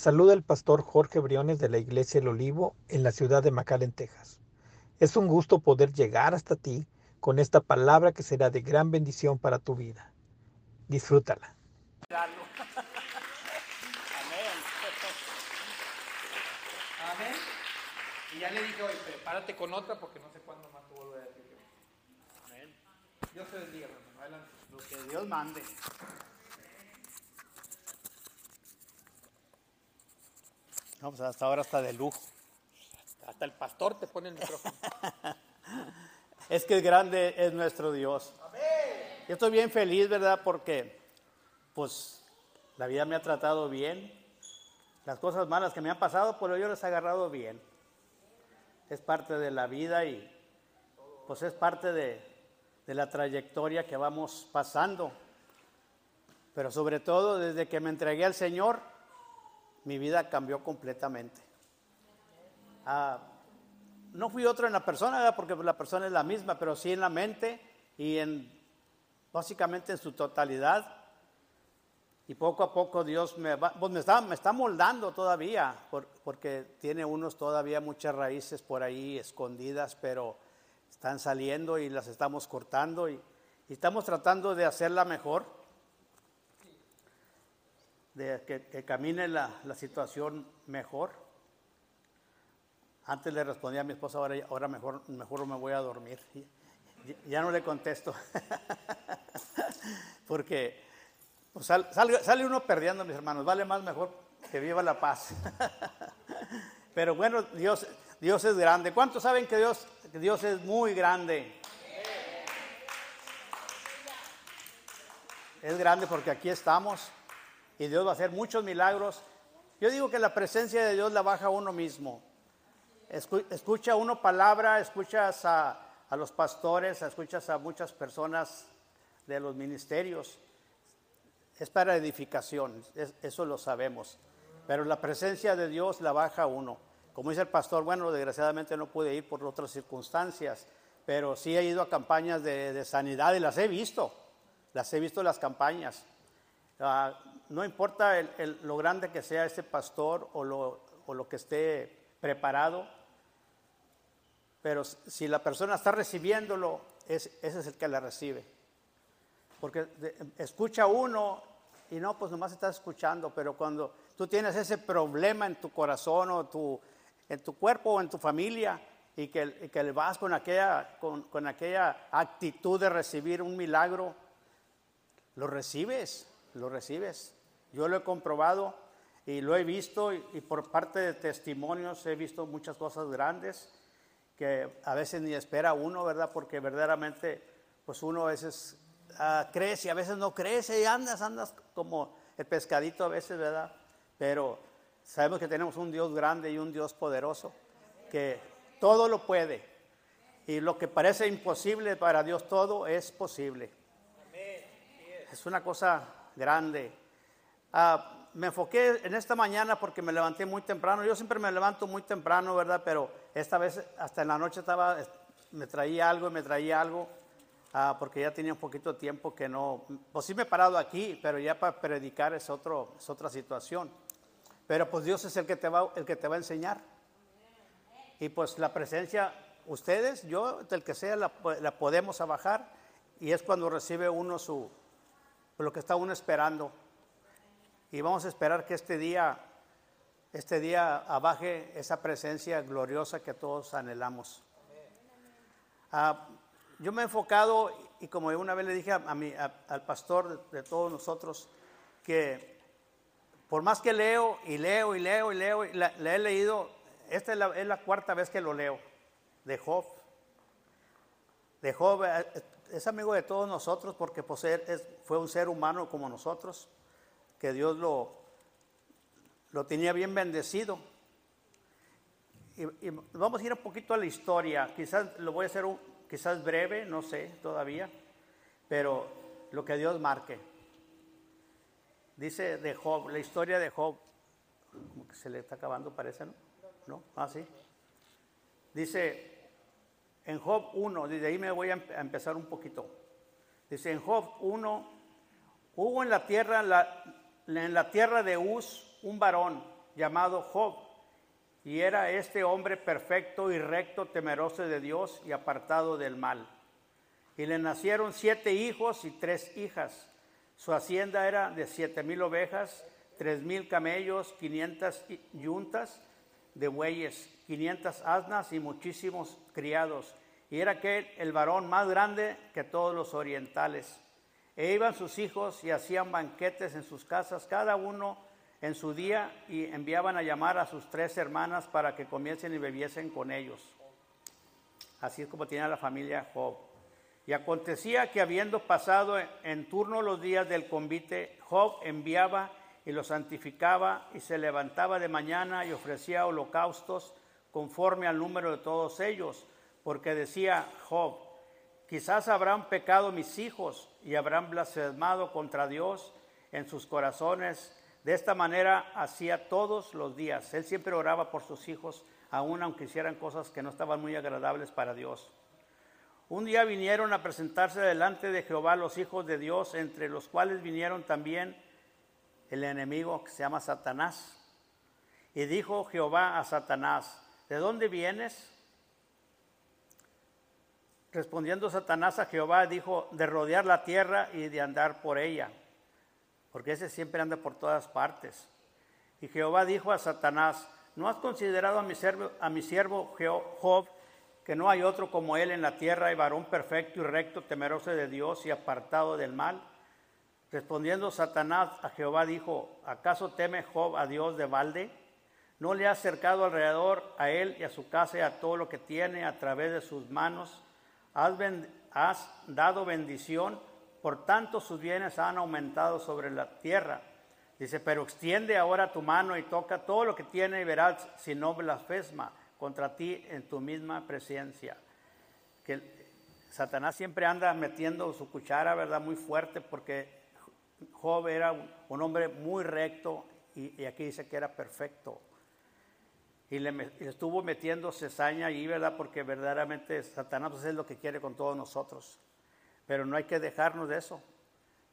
Les saluda el pastor Jorge Briones de la Iglesia El Olivo en la ciudad de McAllen, Texas. Es un gusto poder llegar hasta ti con esta palabra que será de gran bendición para tu vida. Disfrútala. Amén. Amén. Y ya le dije hoy, prepárate con otra porque no sé cuándo más te vuelvo a decir. Amén. Dios te bendiga, hermano. Adelante. Lo que Dios mande. Vamos, hasta ahora está de lujo. Hasta el pastor te pone el micrófono. es que grande es nuestro Dios. Yo estoy bien feliz, ¿verdad? Porque, pues, la vida me ha tratado bien. Las cosas malas que me han pasado, pero yo las he agarrado bien. Es parte de la vida y, pues, es parte de, de la trayectoria que vamos pasando. Pero sobre todo, desde que me entregué al Señor, mi vida cambió completamente. Ah, no fui otro en la persona, porque la persona es la misma, pero sí en la mente y en básicamente en su totalidad. Y poco a poco Dios me, va, pues me, está, me moldando todavía, porque tiene unos todavía muchas raíces por ahí escondidas, pero están saliendo y las estamos cortando y estamos tratando de hacerla mejor que, camine la, situación mejor. Antes le respondía a mi esposa, ahora, ahora mejor, mejor me voy a dormir. Ya no le contesto. Porque pues, sale, uno perdiendo, mis hermanos. Vale más mejor que viva la paz. Pero bueno, Dios, Dios es grande. ¿Cuántos saben que Dios, que Dios es muy grande? Es grande porque aquí estamos y Dios va a hacer muchos milagros. Yo digo que la presencia de Dios la baja uno mismo. Escucha uno palabra, escuchas a, los pastores, escuchas a muchas personas de los ministerios. Es para edificación, eso lo sabemos. Pero la presencia de Dios la baja uno. Como dice el pastor, bueno, desgraciadamente no pude ir por otras circunstancias, pero sí he ido a campañas de, sanidad y las he visto. Las he visto las campañas. Ah, no importa lo grande que sea ese pastor o lo, que esté preparado, pero si la persona está recibiéndolo, ese es el que la recibe. Porque escucha uno y no, pues nomás estás escuchando, pero cuando tú tienes ese problema en tu corazón o en tu cuerpo o en tu familia y que, le vas con aquella, con aquella actitud de recibir un milagro, lo recibes, lo recibes. Yo lo he comprobado y lo he visto y, por parte de testimonios he visto muchas cosas grandes que a veces ni espera uno, ¿verdad? Porque verdaderamente, pues uno a veces uh, crece y a veces no crece y andas, andas como el pescadito a veces, ¿verdad? Pero sabemos que tenemos un Dios grande y un Dios poderoso que todo lo puede. Y lo que parece imposible para Dios todo es posible. Es una cosa grande. Ah, me enfoqué en esta mañana porque me levanté muy temprano. Yo siempre me levanto muy temprano, ¿verdad? Pero esta vez hasta en la noche estaba, me traía algo y me traía algo, ah, porque ya tenía un poquito de tiempo que no, pues sí me he parado aquí, pero ya para predicar es, otro, es otra situación. Pero pues Dios es el que te va, el que te va a enseñar. Y pues la presencia, ustedes, yo, del que sea, la, la podemos bajar y es cuando recibe uno su, lo que está uno esperando. Y vamos a esperar que este día, este día abaje esa presencia gloriosa que todos anhelamos. Ah, yo me he enfocado, y como una vez le dije a, mi, al pastor de, todos nosotros, que por más que leo y leo y leo y leo, le he leído, esta es la, es la, cuarta vez que lo leo, de Job. De Job eh, es amigo de todos nosotros porque pues, fue un ser humano como nosotros que Dios lo, lo tenía bien bendecido. Y, vamos a ir un poquito a la historia. Quizás lo voy a hacer un, quizás breve, no sé todavía, pero lo que Dios marque. Dice de Job, la historia de Job, como que se le está acabando, parece, ¿no? ¿No? Ah, sí. Dice en Job 1, desde ahí me voy a empezar un poquito. Dice en Job 1, hubo en la tierra la, en la tierra de Uz un varón llamado Job, y era este hombre perfecto y recto, temeroso de Dios y apartado del mal. Y le nacieron siete hijos y tres hijas. Su hacienda era de siete mil ovejas, tres mil camellos, quinientas yuntas de bueyes, quinientas asnas y muchísimos criados. Y era aquel el varón más grande que todos los orientales. E iban sus hijos y hacían banquetes en sus casas, cada uno en su día, y enviaban a llamar a sus tres hermanas para que comiesen y bebiesen con ellos. Así es como tenía la familia Job. Y acontecía que habiendo pasado en turno los días del convite, Job enviaba y lo santificaba y se levantaba de mañana y ofrecía holocaustos conforme al número de todos ellos, porque decía Job, quizás habrán pecado mis hijos y habrán blasfemado contra Dios en sus corazones. De esta manera hacía todos los días. Él siempre oraba por sus hijos, aun aunque hicieran cosas que no estaban muy agradables para Dios. Un día vinieron a presentarse delante de Jehová los hijos de Dios, entre los cuales vinieron también el enemigo que se llama Satanás. Y dijo Jehová a Satanás, ¿de dónde vienes? Respondiendo Satanás a Jehová, dijo, de rodear la tierra y de andar por ella, porque ese siempre anda por todas partes. Y Jehová dijo a Satanás, ¿no has considerado a mi siervo, a mi siervo Job, que no hay otro como él en la tierra y varón perfecto y recto, temeroso de Dios y apartado del mal? Respondiendo Satanás a Jehová dijo, ¿acaso teme Job a Dios de balde? ¿No le ha acercado alrededor a él y a su casa y a todo lo que tiene a través de sus manos? Has, has dado bendición, por tanto sus bienes han aumentado sobre la tierra. Dice, pero extiende ahora tu mano y toca todo lo que tiene y verás si no blasfema contra ti en tu misma presencia. Que Satanás siempre anda metiendo su cuchara, ¿verdad? Muy fuerte porque Job era un hombre muy recto y, aquí dice que era perfecto. Y le, estuvo metiendo cesaña ahí, ¿verdad? Porque verdaderamente Satanás pues, es lo que quiere con todos nosotros. Pero no hay que dejarnos de eso.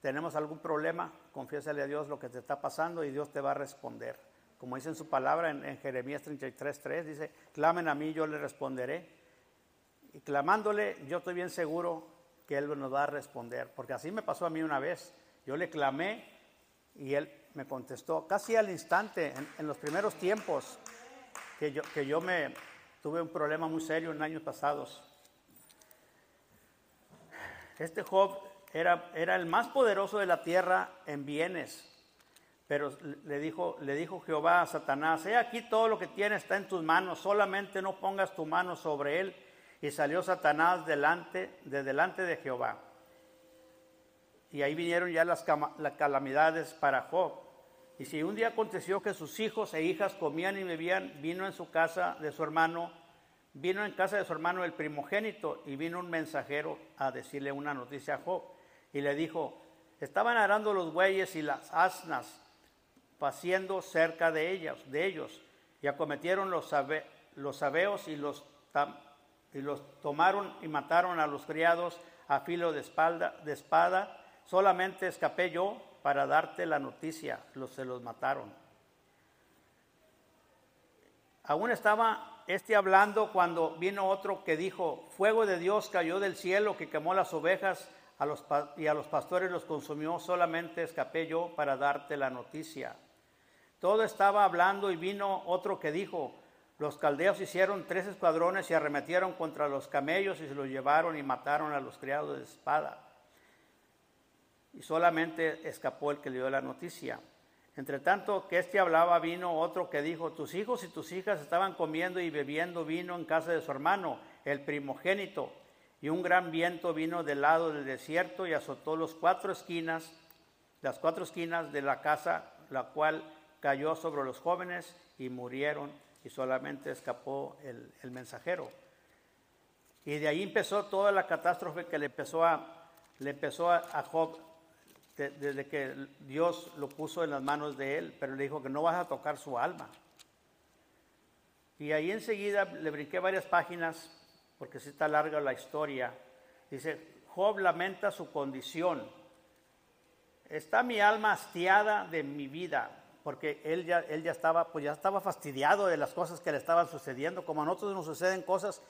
Tenemos algún problema, confiésale a Dios lo que te está pasando y Dios te va a responder como dice en su palabra en, en Jeremías 33.3, dice, clamen a mí, yo le responderé. Y clamándole, yo estoy bien seguro que Él nos va a responder, porque así me pasó a mí una vez. Yo le clamé y Él me contestó casi al instante, en, los primeros tiempos que yo, que yo me tuve un problema muy serio en años pasados. Este Job era, era el más poderoso de la tierra en bienes, pero le dijo, le dijo Jehová a Satanás, he aquí todo lo que tienes está en tus manos, solamente no pongas tu mano sobre él. Y salió Satanás delante, de delante de Jehová. Y ahí vinieron ya las, calamidades para Job. Y si un día aconteció que sus hijos e hijas comían y bebían, vino en su casa de su hermano, vino en casa de su hermano el primogénito, y vino un mensajero a decirle una noticia a Job. Y le dijo, estaban arando los bueyes y las asnas paciendo cerca de ellos, de ellos, y acometieron los, los sabeos y los, y los tomaron y mataron a los criados a filo de, espalda, de espada. Solamente escapé yo para darte la noticia, los, se los mataron. Aún estaba este hablando cuando vino otro que dijo, fuego de Dios cayó del cielo que quemó las ovejas y a los pastores los consumió, solamente escapé yo para darte la noticia. Todo estaba hablando y vino otro que dijo, los caldeos hicieron tres escuadrones y arremetieron contra los camellos y se los llevaron y mataron a los criados de espada. Y solamente escapó el que le dio la noticia. Entre tanto que éste hablaba, vino otro que dijo, tus hijos y tus hijas estaban comiendo y bebiendo vino en casa de su hermano, el primogénito. Y un gran viento vino del lado del desierto y azotó los cuatro esquinas, las cuatro esquinas de la casa, la cual cayó sobre los jóvenes y murieron y solamente escapó el, mensajero. Y de ahí empezó toda la catástrofe que le empezó a, le empezó a, Job desde que Dios lo puso en las manos de él, pero le dijo que no vas a tocar su alma. Y ahí enseguida le brinqué varias páginas, porque si está larga la historia. Dice, Job lamenta su condición está mi alma hastiada de mi vida, porque él ya, él ya estaba, pues ya estaba fastidiado de las cosas que le estaban sucediendo. Como a nosotros nos suceden cosas,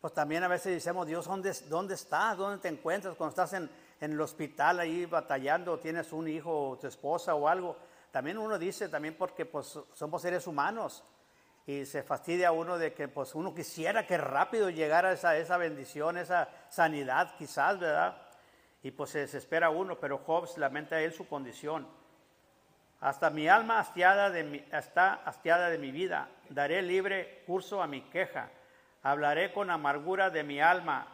pues también a veces decimos, Dios, ¿dónde, dónde estás? ¿Dónde te encuentras? Cuando estás en, en el hospital ahí batallando, tienes un hijo o tu esposa o algo. También uno dice, también porque pues somos seres humanos y se fastidia uno de que pues uno quisiera que rápido llegara esa, esa bendición, esa sanidad quizás, ¿verdad? Y pues se desespera uno, pero Job lamenta él su condición. Hasta mi alma hastiada de mi, está hastiada de mi vida, daré libre curso a mi queja, hablaré con amargura de mi alma,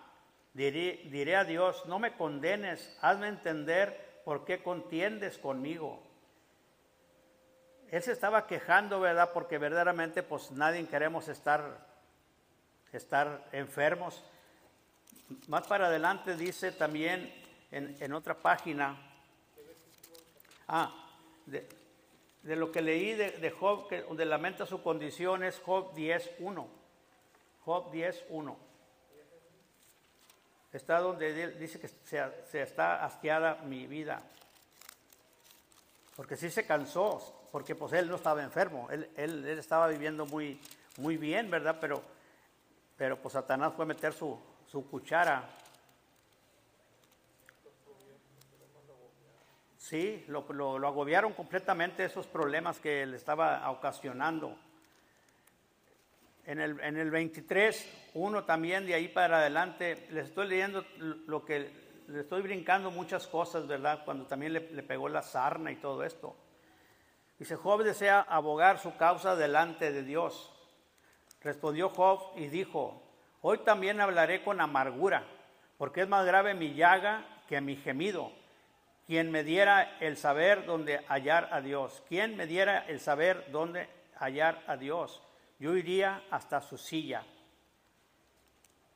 diré, diré a Dios, no me condenes, hazme entender por qué contiendes conmigo él se estaba quejando, ¿verdad? Porque verdaderamente pues nadie queremos estar, estar enfermos. Más para adelante dice también en, otra página, ah, de, lo que leí de, Job, que, donde lamenta su condición es Job 10.1. Job 10.1. Está donde dice que se, se está hastiada mi vida. Porque sí se cansó, porque pues él no estaba enfermo, él, él, estaba viviendo muy, muy bien, ¿verdad? Pero, pero pues Satanás fue a meter su, su cuchara. Sí, lo, lo, agobiaron completamente esos problemas que le estaba ocasionando. En el, en el 23, uno también de ahí para adelante, les estoy leyendo lo que, le estoy brincando muchas cosas, ¿verdad? Cuando también le, pegó la sarna y todo esto. Dice, Job desea abogar su causa delante de Dios. Respondió Job y dijo, hoy también hablaré con amargura, porque es más grave mi llaga que mi gemido. Quien me diera el saber dónde hallar a Dios, quien me diera el saber dónde hallar a Dios, yo iría hasta su silla.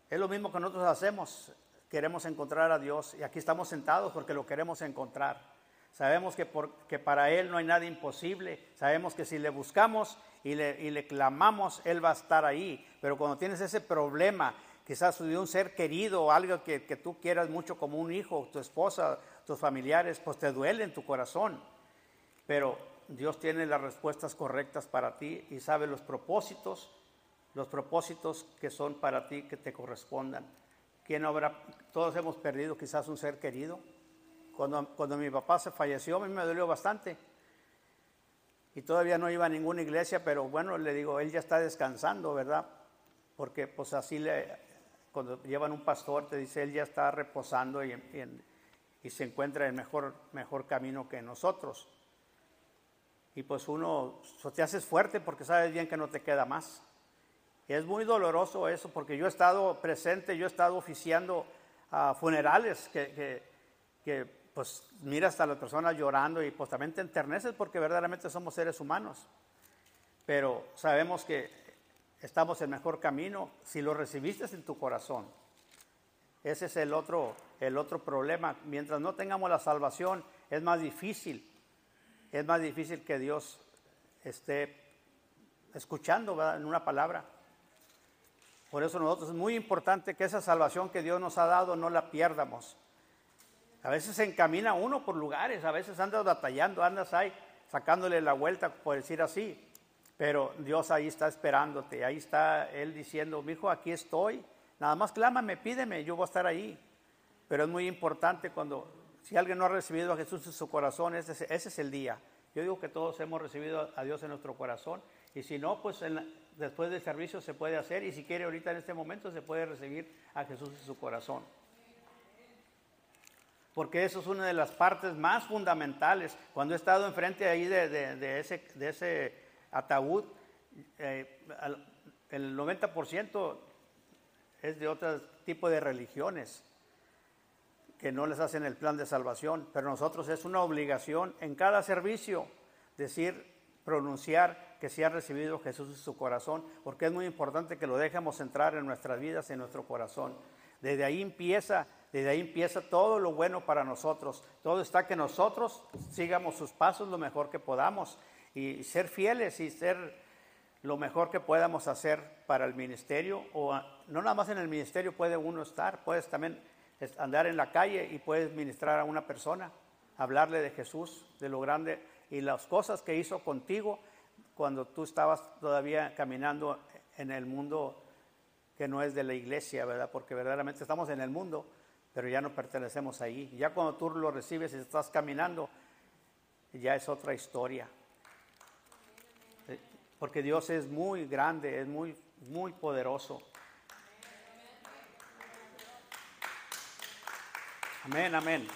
Es lo mismo que nosotros hacemos, queremos encontrar a Dios y aquí estamos sentados porque lo queremos encontrar. Sabemos que, que, para Él no hay nada imposible. Sabemos que si le buscamos y le, clamamos, Él va a estar ahí. Pero cuando tienes ese problema, quizás de un ser querido o algo que, que tú quieras mucho como un hijo, tu esposa, tus familiares, pues te duele en tu corazón. Pero Dios tiene las respuestas correctas para ti y sabe los propósitos, los propósitos que son para ti, que te correspondan. ¿Quién habrá? Todos hemos perdido quizás un ser querido cuando, cuando mi papá se falleció, a mí me dolió bastante. Y todavía no iba a ninguna iglesia, pero bueno, le digo, él ya está descansando, ¿verdad? Porque pues así le, cuando llevan un pastor, te dice, él ya está reposando y, se encuentra en mejor, mejor camino que nosotros. Y pues uno, te haces fuerte porque sabes bien que no te queda más. Es muy doloroso eso, porque yo he estado presente, yo he estado oficiando a funerales que, que, que pues mira hasta las personas llorando y pues también te enterneces porque verdaderamente somos seres humanos. Pero sabemos que estamos en mejor camino si lo recibiste en tu corazón. Ese es el otro, el otro problema. Mientras no tengamos la salvación, es más difícil. Es más difícil que Dios esté escuchando en una palabra. Por eso nosotros es muy importante que esa salvación que Dios nos ha dado no la pierdamos. A veces se encamina uno por lugares, a veces andas batallando, andas ahí sacándole la vuelta, por decir así. Pero Dios ahí está esperándote, ahí está Él diciendo, mi hijo, aquí estoy. Nada más clámame, pídeme, yo voy a estar ahí. Pero es muy importante cuando, si alguien no ha recibido a Jesús en su corazón, ese, es el día. Yo digo que todos hemos recibido a Dios en nuestro corazón. Y si no, pues después del servicio se puede hacer. Y si quiere ahorita en este momento, se puede recibir a Jesús en su corazón porque eso es una de las partes más fundamentales. Cuando he estado enfrente ahí de, ese, de ese, ataúd, eh, el 90% es de otro tipo de religiones que no les hacen el plan de salvación, pero nosotros es una obligación en cada servicio decir, pronunciar que se ha recibido Jesús en su corazón, porque es muy importante que lo dejemos entrar en nuestras vidas, en nuestro corazón. Desde ahí empieza desde ahí empieza todo lo bueno para nosotros. Todo está que nosotros sigamos sus pasos lo mejor que podamos y ser fieles y ser lo mejor que podamos hacer para el ministerio. O no nada más en el ministerio puede uno estar, puedes también andar en la calle y puedes ministrar a una persona. hablarle de Jesús, de lo grande y las cosas que hizo contigo cuando tú estabas todavía caminando en el mundo que no es de la iglesia, ¿verdad? Porque verdaderamente estamos en el mundo, pero ya no pertenecemos ahí. Ya cuando tú lo recibes y estás caminando, ya es otra historia. Eh, porque Dios es muy grande, es muy, muy poderoso. Amén, amén.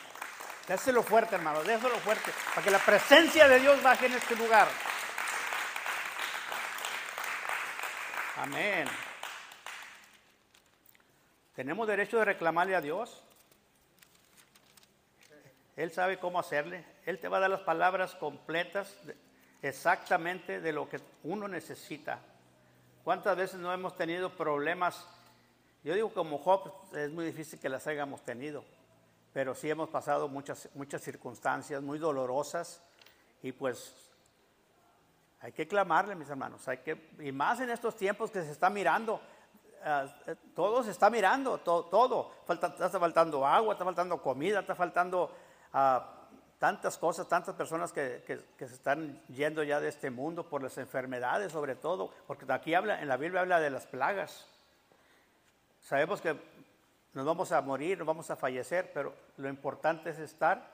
Déselo fuerte, hermano, déselo fuerte, para que la presencia de Dios baje en este lugar. Amén. ¿Tenemos derecho de reclamarle a Dios? Él sabe cómo hacerle. Él te va a dar las palabras completas exactamente de lo que uno necesita. ¿Cuántas veces no hemos tenido problemas? Yo digo como Job, es muy difícil que las hayamos tenido pero sí hemos pasado muchas, muchas circunstancias muy dolorosas y pues hay que clamarle, mis hermanos, hay que, y más en estos tiempos que se está mirando, uh, todo se está mirando, todo, todo. Está faltando agua, está faltando comida, está faltando uh, tantas cosas, tantas personas que, que, se están yendo ya de este mundo por las enfermedades sobre todo, porque aquí habla, en la Biblia habla de las plagas. Sabemos que nos vamos a morir, nos vamos a fallecer, pero lo importante es estar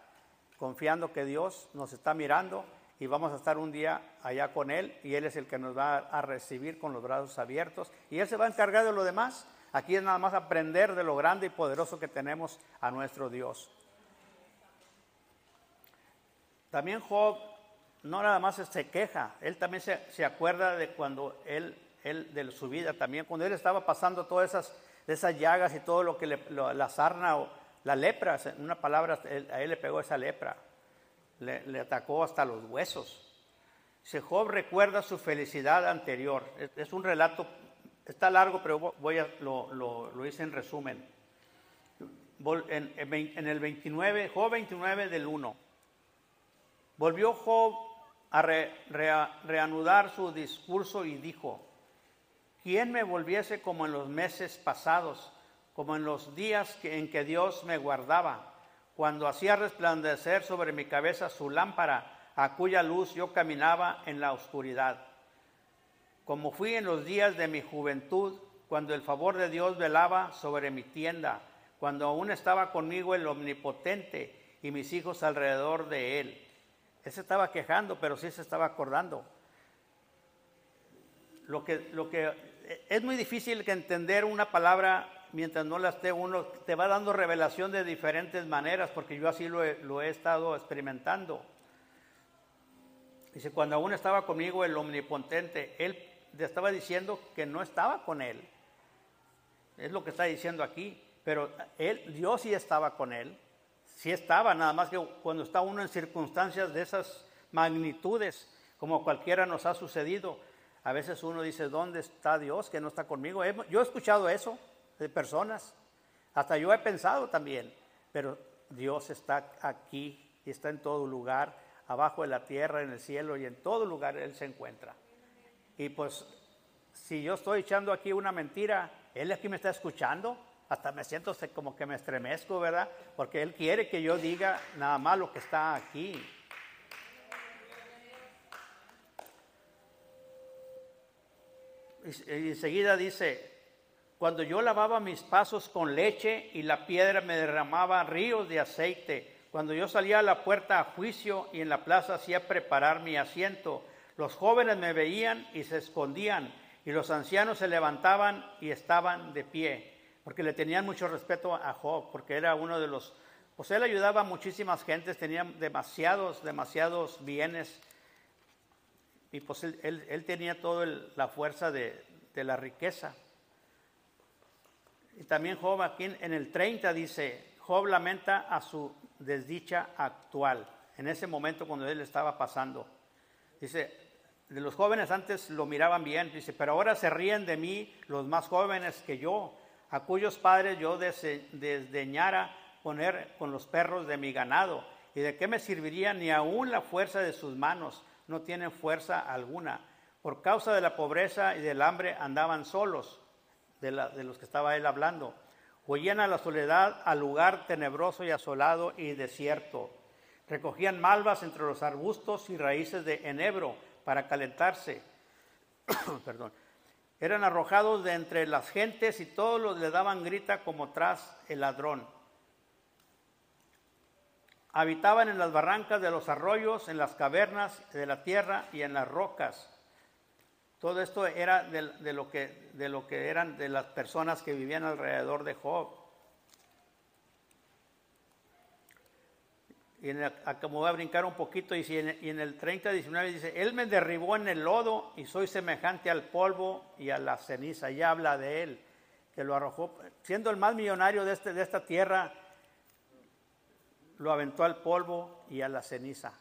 confiando que Dios nos está mirando y vamos a estar un día allá con Él y Él es el que nos va a recibir con los brazos abiertos y Él se va a encargar de lo demás. Aquí es nada más aprender de lo grande y poderoso que tenemos a nuestro Dios. También Job no nada más se queja, él también se, se acuerda de cuando él, él, de su vida también, cuando él estaba pasando todas esas de esas llagas y todo lo que le, la sarna o la lepra, en una palabra, a él le pegó esa lepra, le, atacó hasta los huesos. Se Job recuerda su felicidad anterior. Es, un relato, está largo, pero voy a, lo, lo, hice en resumen. En, en, el 29, Job 29 del 1. Volvió Job a reanudar su discurso y dijo, ¿Quién me volviese como en los meses pasados, como en los días en que Dios me guardaba, cuando hacía resplandecer sobre mi cabeza su lámpara, a cuya luz yo caminaba en la oscuridad? Como fui en los días de mi juventud, cuando el favor de Dios velaba sobre mi tienda, cuando aún estaba conmigo el omnipotente y mis hijos alrededor de él. Él se estaba quejando, pero sí se estaba acordando. Lo que, lo que es muy difícil que entender una palabra mientras no la esté uno, te va dando revelación de diferentes maneras, porque yo así lo he, lo he estado experimentando. Dice, cuando aún estaba conmigo el omnipotente, él estaba diciendo que no estaba con él. Es lo que está diciendo aquí. Pero él, Dios sí estaba con él. Sí estaba, nada más que cuando está uno en circunstancias de esas magnitudes, como cualquiera nos ha sucedido, a veces uno dice, ¿dónde está Dios que no está conmigo? Yo he escuchado eso de personas, hasta yo he pensado también, pero Dios está aquí y está en todo lugar, abajo de la tierra, en el cielo y en todo lugar Él se encuentra. Y pues si yo estoy echando aquí una mentira, Él aquí me está escuchando, hasta me siento como que me estremezco, ¿verdad? Porque Él quiere que yo diga nada más lo que está aquí. Enseguida dice, cuando yo lavaba mis pasos con leche y la piedra me derramaba ríos de aceite, cuando yo salía a la puerta a juicio y en la plaza hacía preparar mi asiento, los jóvenes me veían y se escondían, y los ancianos se levantaban y estaban de pie, porque le tenían mucho respeto a Job, porque era uno de los, pues él ayudaba a muchísimas gentes, tenía demasiados, demasiados bienes y pues él, tenía toda la fuerza de, la riqueza. Y también Job aquí en el 30 dice, Job lamenta a su desdicha actual, en ese momento cuando él estaba pasando. Dice, de los jóvenes antes lo miraban bien, dice, pero ahora se ríen de mí los más jóvenes que yo, a cuyos padres yo desdeñara poner con los perros de mi ganado. ¿Y de qué me serviría ni aún la fuerza de sus manos? No tienen fuerza alguna. Por causa de la pobreza y del hambre andaban solos, de, los que estaba él hablando. Huían a la soledad, al lugar tenebroso y asolado y desierto. Recogían malvas entre los arbustos y raíces de enebro para calentarse. Perdón. Eran arrojados de entre las gentes y todos los le daban grita como tras el ladrón. Habitaban en las barrancas de los arroyos, en las cavernas de la tierra y en las rocas. Todo esto era de, lo, que, de lo que eran de las personas que vivían alrededor de Job. Y en me voy a brincar un poquito, y, en, y el 30, 19 dice, Él me derribó en el lodo y soy semejante al polvo y a la ceniza. Ya habla de Él, que lo arrojó, siendo el más millonario de, este, de esta tierra, lo aventó al polvo y a la ceniza.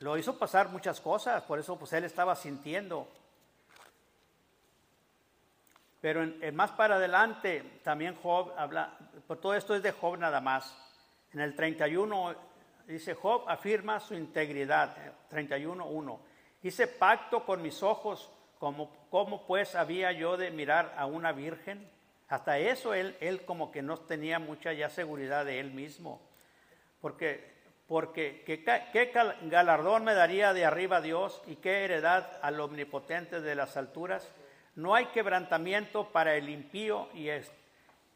Lo hizo pasar muchas cosas, por eso pues él estaba sintiendo. Pero en, más para adelante también Job habla, por todo esto es de Job nada más. En el 31 dice Job afirma su integridad, 31.1. Eh, hice pacto con mis ojos, como, ¿cómo pues había yo de mirar a una virgen? Hasta eso él, él como que no tenía mucha ya seguridad de él mismo. Porque, porque ¿qué, galardón me daría de arriba Dios y qué heredad al omnipotente de las alturas? No hay quebrantamiento para el impío y,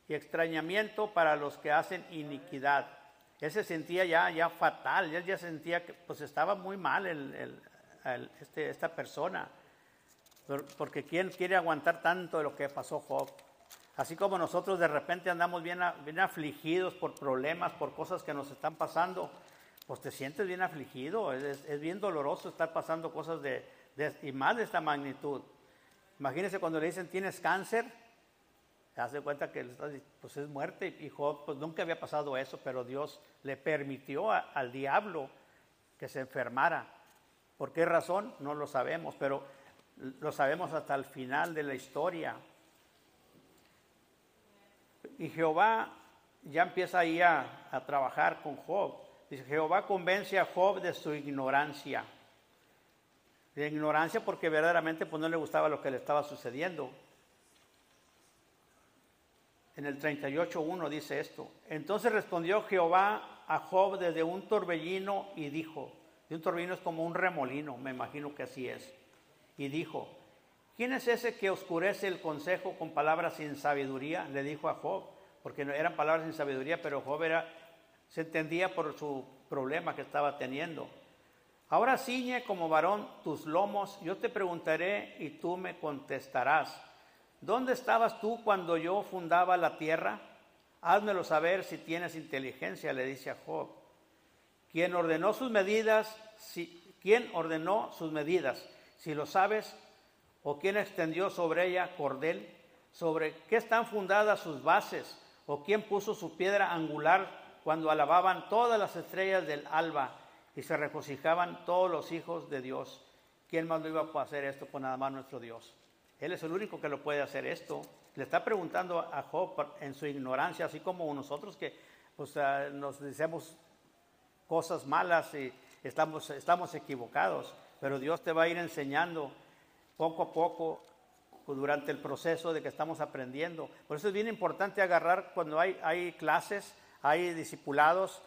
extrañamiento para los que hacen iniquidad. Él se sentía ya, ya fatal, él ya sentía que pues estaba muy mal este, esta persona. Porque ¿quién quiere aguantar tanto de lo que pasó Job? Así como nosotros de repente andamos bien, afligidos por problemas, por cosas que nos están pasando, pues te sientes bien afligido, es, bien doloroso estar pasando cosas de, y más de esta magnitud. Imagínense cuando le dicen tienes cáncer, se hace cuenta que pues es muerte y Job pues nunca había pasado eso, pero Dios le permitió al diablo que se enfermara. ¿Por qué razón? No lo sabemos, pero lo sabemos hasta el final de la historia. Y Jehová ya empieza ahí a, a trabajar con Job. Dice, Jehová convence a Job de su ignorancia de ignorancia porque verdaderamente pues, no le gustaba lo que le estaba sucediendo. En el 38.1 dice esto. Entonces respondió Jehová a Job desde un torbellino y dijo, de un torbellino es como un remolino, me imagino que así es. Y dijo, ¿quién es ese que oscurece el consejo con palabras sin sabiduría? Le dijo a Job, porque eran palabras sin sabiduría, pero Job era, se entendía por su problema que estaba teniendo. Ahora ciñe como varón tus lomos, yo te preguntaré y tú me contestarás. ¿Dónde estabas tú cuando yo fundaba la tierra? Házmelo saber si tienes inteligencia, le dice a Job. ¿Quién ordenó sus medidas? Si, ¿Quién ordenó sus medidas? Si lo sabes, o quién extendió sobre ella cordel, sobre qué están fundadas sus bases, o quién puso su piedra angular cuando alababan todas las estrellas del alba y se regocijaban todos los hijos de Dios. ¿Quién más lo iba a hacer esto con nada más nuestro Dios? Él es el único que lo puede hacer esto. Le está preguntando a Job en su ignorancia, así como nosotros que nos decimos cosas malas y estamos, estamos equivocados, pero Dios te va a ir enseñando poco a poco durante el proceso de que estamos aprendiendo. Por eso es bien importante agarrar cuando hay, hay clases, hay discipulados,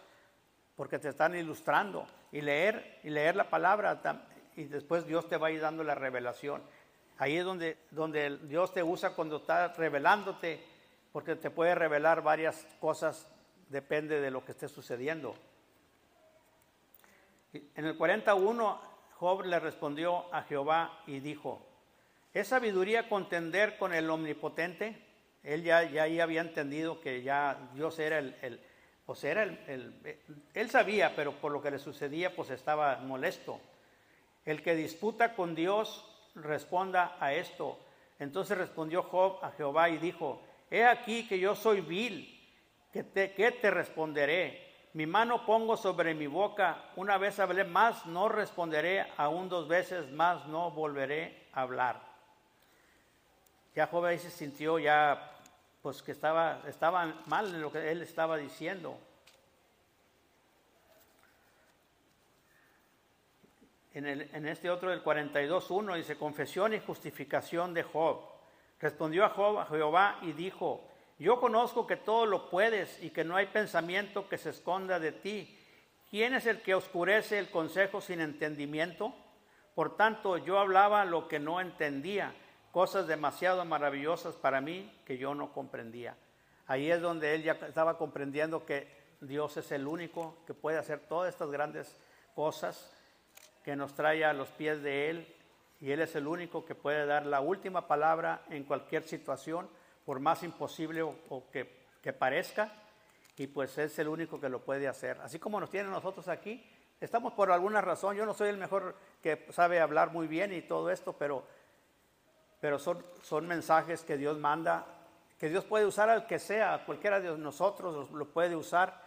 porque te están ilustrando y leer y leer la palabra y después Dios te va a ir dando la revelación. Ahí es donde, donde Dios te usa cuando está revelándote, porque te puede revelar varias cosas, depende de lo que esté sucediendo. En el 41, Job le respondió a Jehová y dijo, ¿es sabiduría contender con el omnipotente? Él ya, ya había entendido que ya Dios era el pues era el, él sabía, pero por lo que le sucedía, pues estaba molesto. El que disputa con Dios responda a esto. Entonces respondió Job a Jehová y dijo, he aquí que yo soy vil, que te, que te responderé. Mi mano pongo sobre mi boca, una vez hablé más, no responderé, aún dos veces más no volveré a hablar. Ya Job ahí se sintió ya pues que estaba, mal en lo que él estaba diciendo. En, el, en este otro del 42.1 dice, confesión y justificación de Job. Respondió a Job a Jehová y dijo, yo conozco que todo lo puedes y que no hay pensamiento que se esconda de ti. ¿quién es el que oscurece el consejo sin entendimiento? Por tanto, yo hablaba lo que no entendía, cosas demasiado maravillosas para mí que yo no comprendía. Ahí es donde él ya estaba comprendiendo que Dios es el único que puede hacer todas estas grandes cosas que nos trae a los pies de Él y Él es el único que puede dar la última palabra en cualquier situación, por más imposible o, que, parezca, y pues es el único que lo puede hacer. Así como nos tiene nosotros aquí, estamos por alguna razón, yo no soy el mejor que sabe hablar muy bien y todo esto, pero, pero son, son mensajes que Dios manda, que Dios puede usar al que sea, cualquiera de nosotros lo puede usar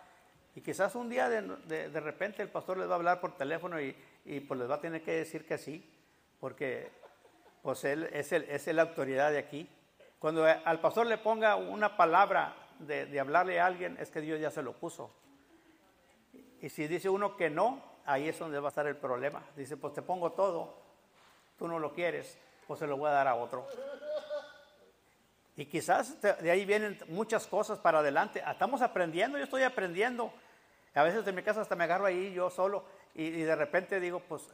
y quizás un día de, de, repente el pastor les va a hablar por teléfono y, y, pues les va a tener que decir que sí, porque pues él es, el, es la autoridad de aquí. Cuando al pastor le ponga una palabra de, de, hablarle a alguien, es que Dios ya se lo puso. Y si dice uno que no, ahí es donde va a estar el problema. Dice, pues te pongo todo, tú no lo quieres, pues se lo voy a dar a otro. Y quizás de ahí vienen muchas cosas para adelante. Estamos aprendiendo, yo estoy aprendiendo. A veces en mi casa hasta me agarro ahí yo solo y, de repente digo, pues,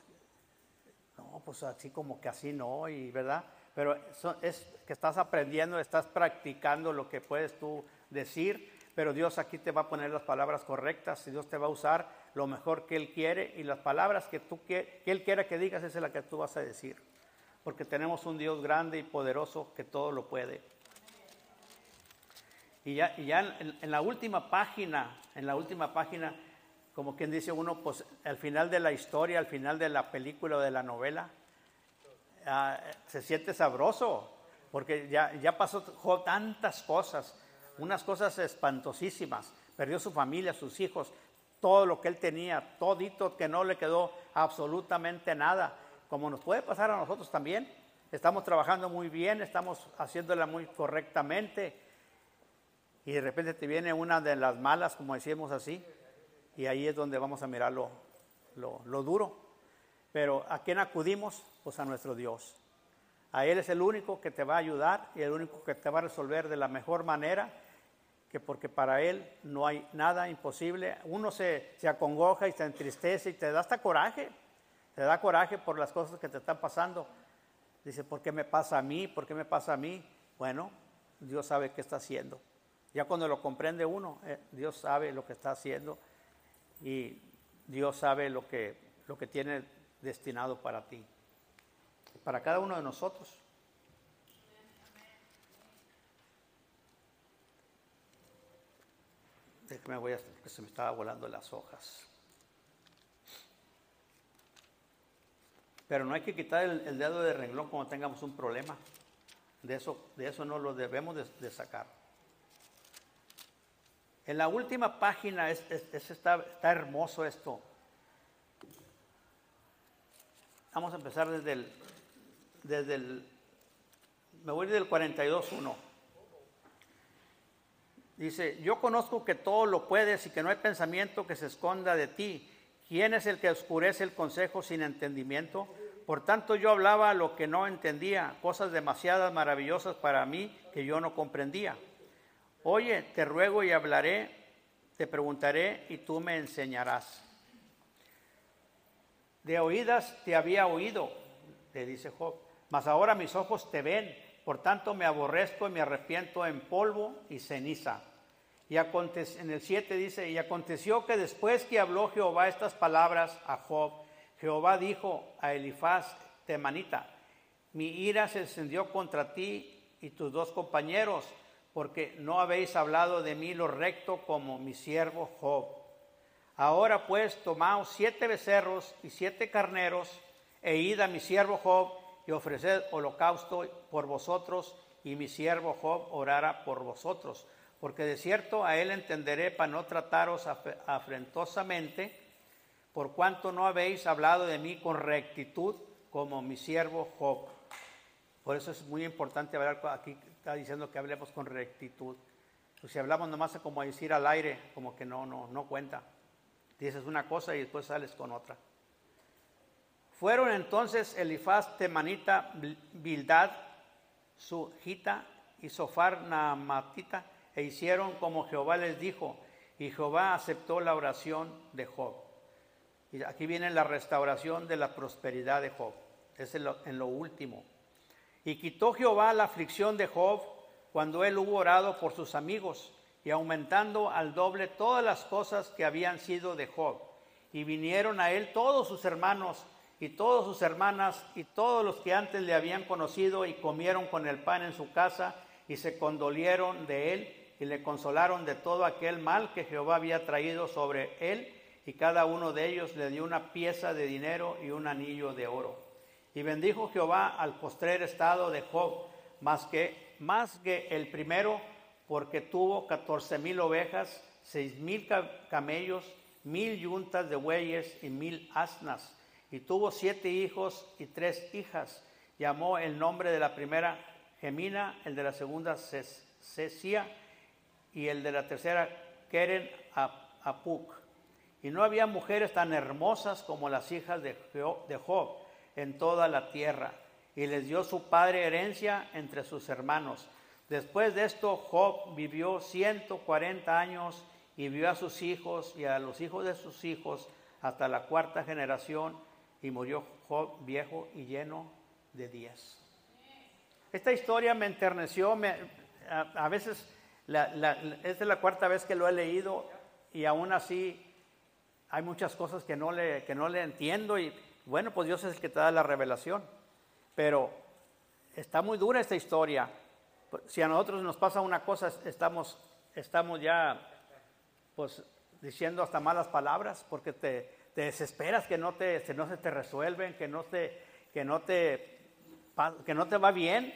no, pues así como que así no, y verdad. Pero es que estás aprendiendo, estás practicando lo que puedes tú decir, pero Dios aquí te va a poner las palabras correctas y Dios te va a usar lo mejor que Él quiere y las palabras que, tú, que, Él quiera que digas es la que tú vas a decir. Porque tenemos un Dios grande y poderoso que todo lo puede. Y ya, en, la última página, en la última página, como quien dice uno, pues al final de la historia, al final de la película o de la novela, ah, se siente sabroso, porque ya, ya pasó tantas cosas, unas cosas espantosísimas. Perdió su familia, sus hijos, todo lo que él tenía, todito que no le quedó absolutamente nada, como nos puede pasar a nosotros también. Estamos trabajando muy bien, estamos haciéndola muy correctamente, y de repente te viene una de las malas, como decíamos así, y ahí es donde vamos a mirar lo, lo, duro. Pero ¿a quién acudimos? Pues a nuestro Dios. A Él es el único que te va a ayudar y el único que te va a resolver de la mejor manera, que porque para Él no hay nada imposible. Uno se, se acongoja y se entristece y te da hasta coraje, te da coraje por las cosas que te están pasando. Dice, ¿por qué me pasa a mí? ¿Por qué me pasa a mí? Bueno, Dios sabe qué está haciendo. Ya cuando lo comprende uno, eh, Dios sabe lo que está haciendo y Dios sabe lo que, lo que tiene destinado para ti, para cada uno de nosotros. Déjame voy a porque se me estaba volando las hojas. Pero no hay que quitar el, dedo de renglón cuando tengamos un problema. De eso, de eso no lo debemos de sacar. En la última página es, está, hermoso esto. Vamos a empezar desde el, desde el, me voy del 42.1. Dice, yo conozco que todo lo puedes y que no hay pensamiento que se esconda de ti. ¿Quién es el que oscurece el consejo sin entendimiento? Por tanto yo hablaba lo que no entendía, cosas demasiadas maravillosas para mí que yo no comprendía. Oye, te ruego y hablaré, te preguntaré y tú me enseñarás. De oídas te había oído, le dice Job, mas ahora mis ojos te ven, por tanto me aborrezco y me arrepiento en polvo y ceniza. Y en el 7 dice, y aconteció que después que habló Jehová estas palabras a Job, Jehová dijo a Elifaz temanita, mi ira se encendió contra ti y tus dos compañeros, porque no habéis hablado de mí lo recto como mi siervo Job. Ahora pues tomaos siete becerros y siete carneros e id a mi siervo Job y ofreced holocausto por vosotros y mi siervo Job orara por vosotros. Porque de cierto a él entenderé para no trataros afrentosamente, por cuanto no habéis hablado de mí con rectitud como mi siervo Job. Por eso es muy importante hablar aquí está diciendo que hablemos con rectitud. Pues si hablamos nomás como decir al aire, como que no, no, no cuenta. Dices una cosa y después sales con otra. Fueron entonces Elifaz, Temanita, Bildad, Sujita y Sofar Naamatita e hicieron como Jehová les dijo. Y Jehová aceptó la oración de Job. Y aquí viene la restauración de la prosperidad de Job. Es en lo, en lo último. Y quitó Jehová la aflicción de Job cuando él hubo orado por sus amigos y aumentando al doble todas las cosas que habían sido de Job. Y vinieron a él todos sus hermanos y todas sus hermanas y todos los que antes le habían conocido y comieron con el pan en su casa y se condolieron de él y le consolaron de todo aquel mal que Jehová había traído sobre él y cada uno de ellos le dio una pieza de dinero y un anillo de oro. Y bendijo Jehová al postrer estado de Job más que, más que el primero porque tuvo catorce mil ovejas, seis mil camellos, mil yuntas de bueyes y mil asnas y tuvo siete hijos y tres hijas. Llamó el nombre de la primera Gemina, el de la segunda Cesia y el de la tercera Keren Apuk. Y no había mujeres tan hermosas como las hijas de Job en toda la tierra. Y les dio su padre herencia entre sus hermanos. Después de esto, Job vivió 140 años y vio a sus hijos y a los hijos de sus hijos hasta la cuarta generación y murió viejo y lleno de días. Esta historia me enterneció, a, veces esta es la cuarta vez que lo he leído y aún así hay muchas cosas que no le, que no le entiendo y bueno, pues Dios es el que te da la revelación. Pero está muy dura esta historia. Si a nosotros nos pasa una cosa, estamos, estamos ya pues diciendo hasta malas palabras porque te, te desesperas que no, te, no se te resuelven, que no te, que, no te, que no te va bien,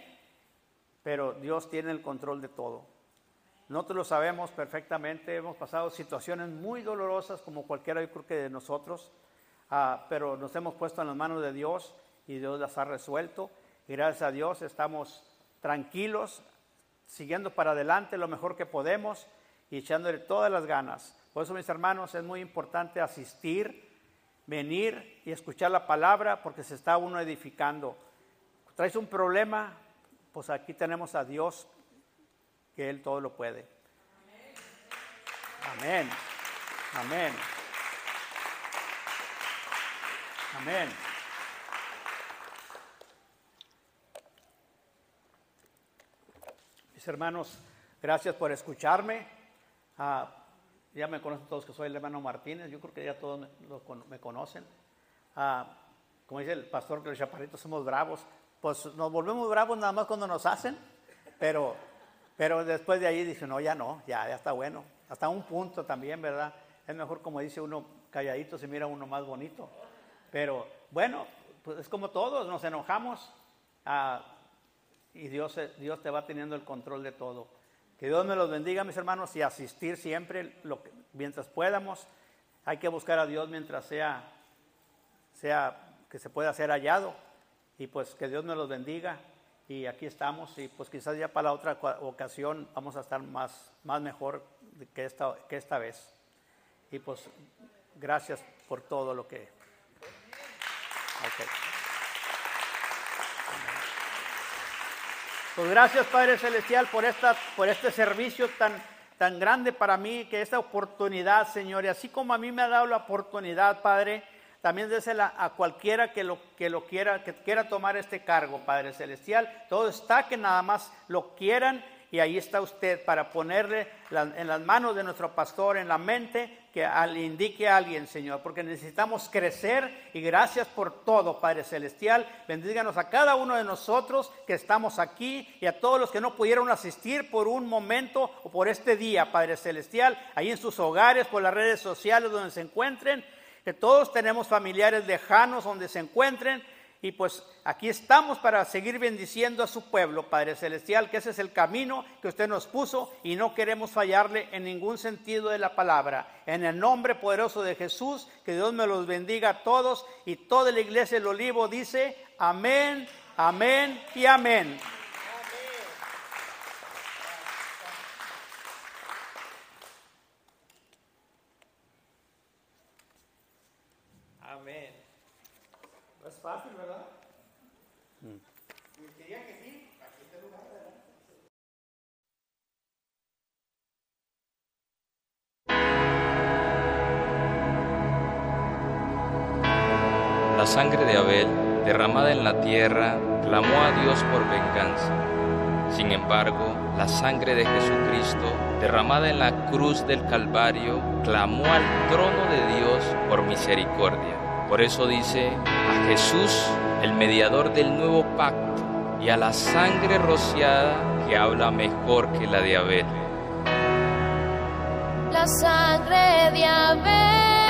pero Dios tiene el control de todo. Nosotros lo sabemos perfectamente, hemos pasado situaciones muy dolorosas como cualquiera yo creo que de nosotros, ah, pero nos hemos puesto en las manos de Dios y Dios las ha resuelto. Y gracias a Dios estamos tranquilos, siguiendo para adelante lo mejor que podemos y echándole todas las ganas. Por eso, mis hermanos, es muy importante asistir venir y escuchar la palabra porque se está uno edificando. Traes un problema, pues aquí tenemos a Dios, que Él todo lo puede. Amén. Amén. Amén. Mis hermanos, gracias por escucharme. Ah, ya me conocen todos que soy el hermano Martínez, yo creo que ya todos me, conocen. Ah, como dice el pastor que los chaparritos somos bravos, pues nos volvemos bravos nada más cuando nos hacen, pero, pero después de ahí dicen, no, ya no, ya, ya está bueno. Hasta un punto también, ¿verdad? Es mejor como dice uno calladito, se mira uno más bonito. Pero bueno, pues es como todos, nos enojamos ah, y Dios, Dios te va teniendo el control de todo. Que Dios me los bendiga, mis hermanos, y asistir siempre mientras podamos. Hay que buscar a Dios mientras sea, sea que se pueda ser hallado. Y pues que Dios me los bendiga. Y aquí estamos. Y pues quizás ya para la otra ocasión vamos a estar más, más mejor que esta, que esta vez. Y pues gracias por todo lo que... Pues gracias Padre Celestial por, esta, por este servicio tan, tan grande para mí, que esta oportunidad, Señor, y así como a mí me ha dado la oportunidad, Padre, también désela a cualquiera que lo, que lo quiera, que quiera tomar este cargo, Padre Celestial. Todo está que nada más lo quieran y ahí está usted para ponerle en las manos de nuestro pastor, en la mente, que al, indique a alguien, Señor, porque necesitamos crecer y gracias por todo, Padre Celestial. Bendíganos a cada uno de nosotros que estamos aquí y a todos los que no pudieron asistir por un momento o por este día, Padre Celestial, ahí en sus hogares, por las redes sociales donde se encuentren, que todos tenemos familiares lejanos donde se encuentren y pues aquí estamos para seguir bendiciendo a su pueblo, Padre Celestial, que ese es el camino que usted nos puso y no queremos fallarle en ningún sentido de la palabra. En el nombre poderoso de Jesús, que Dios me los bendiga a todos y toda la iglesia del olivo dice amén, amén y amén. La sangre de Abel, derramada en la tierra, clamó a Dios por venganza. Sin embargo, la sangre de Jesucristo, derramada en la cruz del Calvario, clamó al trono de Dios por misericordia. Por eso dice, a Jesús, el mediador del nuevo pacto, y a la sangre rociada que habla mejor que la de Abel. La sangre de Abel.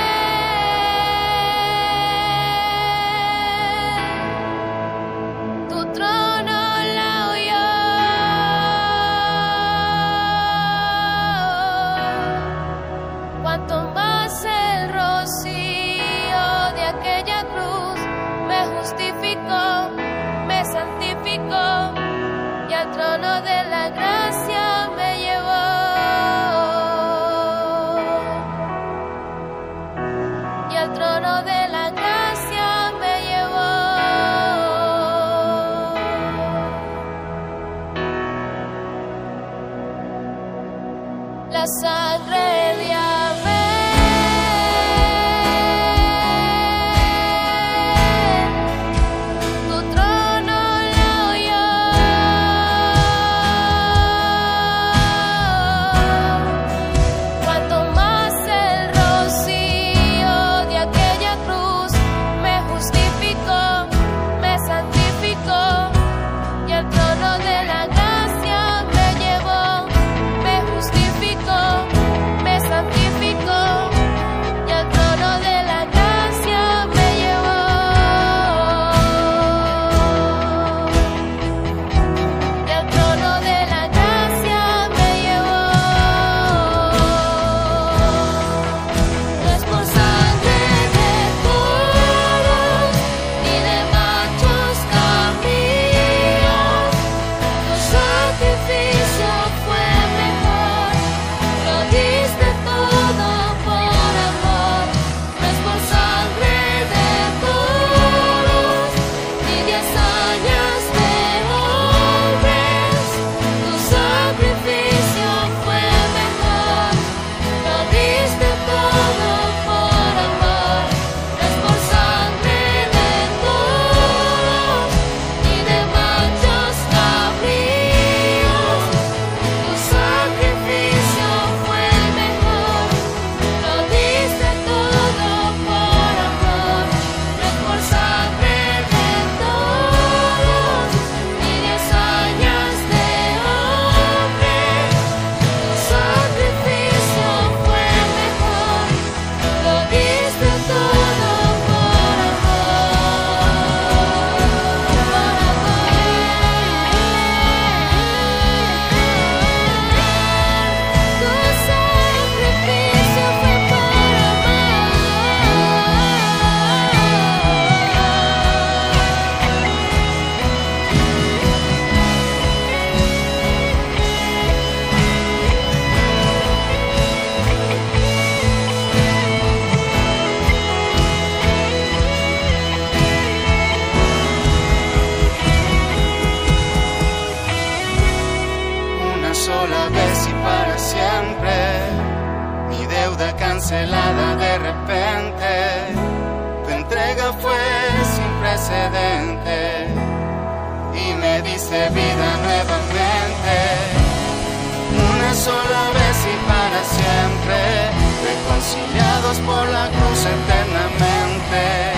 siempre, reconciliados por la cruz eternamente,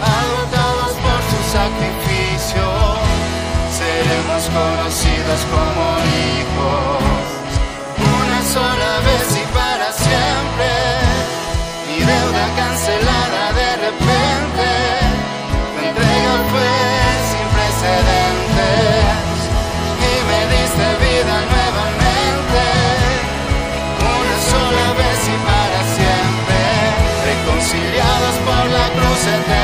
agotados por su sacrificio, seremos conocidos como hijos, una sola said that.